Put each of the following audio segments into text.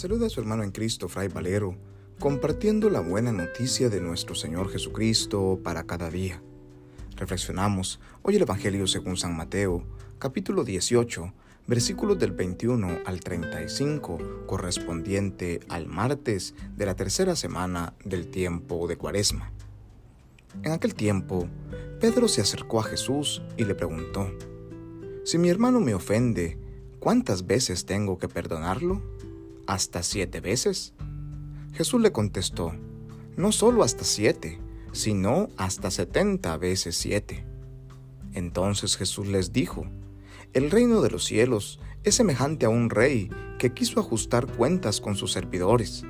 saluda a su hermano en Cristo, Fray Valero, compartiendo la buena noticia de nuestro Señor Jesucristo para cada día. Reflexionamos hoy el Evangelio según San Mateo, capítulo 18, versículos del 21 al 35, correspondiente al martes de la tercera semana del tiempo de Cuaresma. En aquel tiempo, Pedro se acercó a Jesús y le preguntó, Si mi hermano me ofende, ¿cuántas veces tengo que perdonarlo? ¿Hasta siete veces? Jesús le contestó, no solo hasta siete, sino hasta setenta veces siete. Entonces Jesús les dijo, el reino de los cielos es semejante a un rey que quiso ajustar cuentas con sus servidores.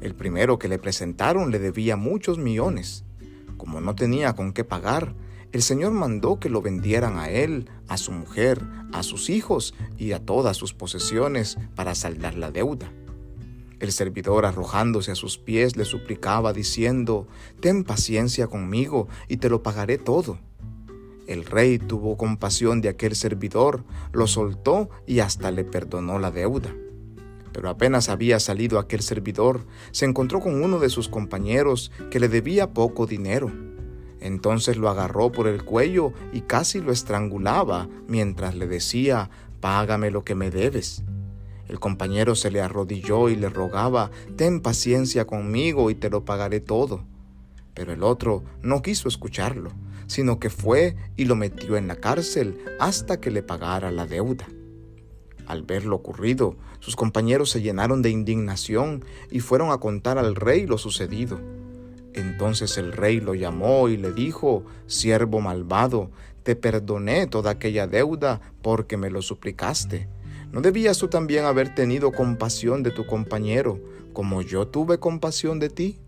El primero que le presentaron le debía muchos millones. Como no tenía con qué pagar, el Señor mandó que lo vendieran a él, a su mujer, a sus hijos y a todas sus posesiones para saldar la deuda. El servidor arrojándose a sus pies le suplicaba diciendo, Ten paciencia conmigo y te lo pagaré todo. El rey tuvo compasión de aquel servidor, lo soltó y hasta le perdonó la deuda. Pero apenas había salido aquel servidor, se encontró con uno de sus compañeros que le debía poco dinero entonces lo agarró por el cuello y casi lo estrangulaba mientras le decía, Págame lo que me debes. El compañero se le arrodilló y le rogaba, Ten paciencia conmigo y te lo pagaré todo. Pero el otro no quiso escucharlo, sino que fue y lo metió en la cárcel hasta que le pagara la deuda. Al ver lo ocurrido, sus compañeros se llenaron de indignación y fueron a contar al rey lo sucedido. Entonces el rey lo llamó y le dijo, siervo malvado, te perdoné toda aquella deuda porque me lo suplicaste. ¿No debías tú también haber tenido compasión de tu compañero, como yo tuve compasión de ti?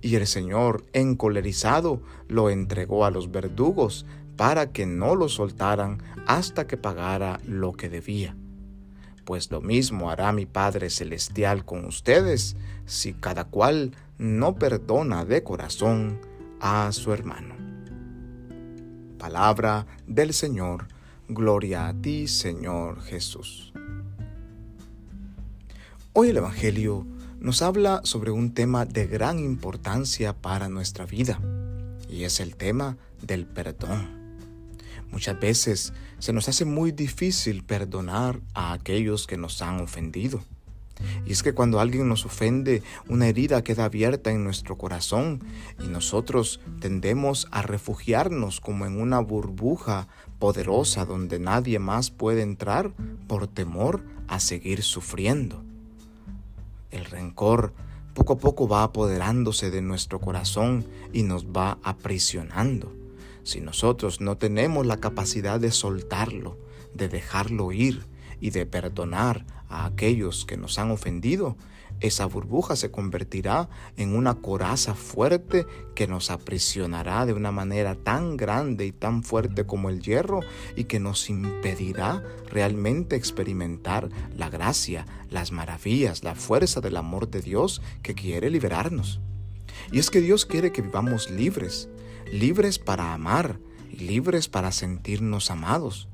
Y el Señor, encolerizado, lo entregó a los verdugos para que no lo soltaran hasta que pagara lo que debía. Pues lo mismo hará mi Padre Celestial con ustedes si cada cual no perdona de corazón a su hermano. Palabra del Señor, gloria a ti Señor Jesús. Hoy el Evangelio nos habla sobre un tema de gran importancia para nuestra vida, y es el tema del perdón. Muchas veces se nos hace muy difícil perdonar a aquellos que nos han ofendido. Y es que cuando alguien nos ofende, una herida queda abierta en nuestro corazón y nosotros tendemos a refugiarnos como en una burbuja poderosa donde nadie más puede entrar por temor a seguir sufriendo. El rencor poco a poco va apoderándose de nuestro corazón y nos va aprisionando. Si nosotros no tenemos la capacidad de soltarlo, de dejarlo ir y de perdonar a aquellos que nos han ofendido, esa burbuja se convertirá en una coraza fuerte que nos aprisionará de una manera tan grande y tan fuerte como el hierro y que nos impedirá realmente experimentar la gracia, las maravillas, la fuerza del amor de Dios que quiere liberarnos. Y es que Dios quiere que vivamos libres, libres para amar libres para sentirnos amados,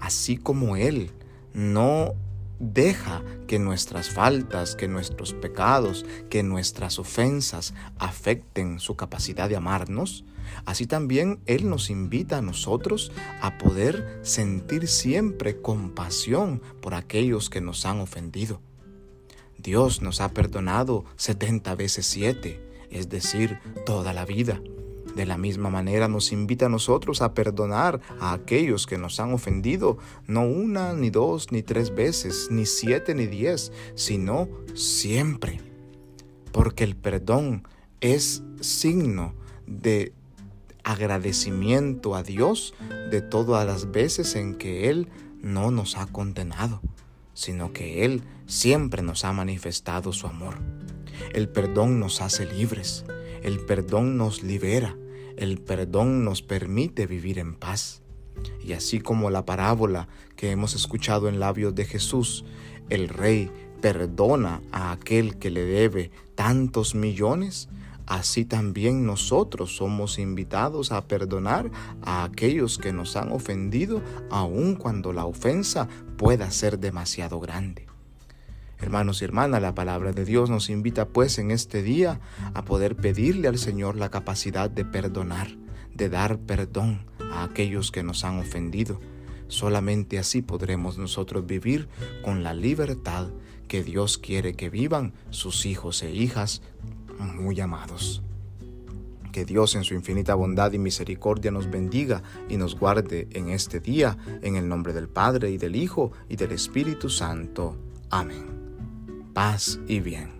así como Él no deja que nuestras faltas, que nuestros pecados, que nuestras ofensas afecten su capacidad de amarnos, así también Él nos invita a nosotros a poder sentir siempre compasión por aquellos que nos han ofendido. Dios nos ha perdonado setenta veces siete, es decir, toda la vida. De la misma manera nos invita a nosotros a perdonar a aquellos que nos han ofendido, no una, ni dos, ni tres veces, ni siete, ni diez, sino siempre. Porque el perdón es signo de agradecimiento a Dios de todas las veces en que Él no nos ha condenado, sino que Él siempre nos ha manifestado su amor. El perdón nos hace libres, el perdón nos libera, el perdón nos permite vivir en paz. Y así como la parábola que hemos escuchado en labios de Jesús, el rey perdona a aquel que le debe tantos millones, así también nosotros somos invitados a perdonar a aquellos que nos han ofendido, aun cuando la ofensa pueda ser demasiado grande. Hermanos y hermanas, la palabra de Dios nos invita pues en este día a poder pedirle al Señor la capacidad de perdonar, de dar perdón a aquellos que nos han ofendido. Solamente así podremos nosotros vivir con la libertad que Dios quiere que vivan sus hijos e hijas muy amados. Que Dios en su infinita bondad y misericordia nos bendiga y nos guarde en este día, en el nombre del Padre y del Hijo y del Espíritu Santo. Amén paz y bien.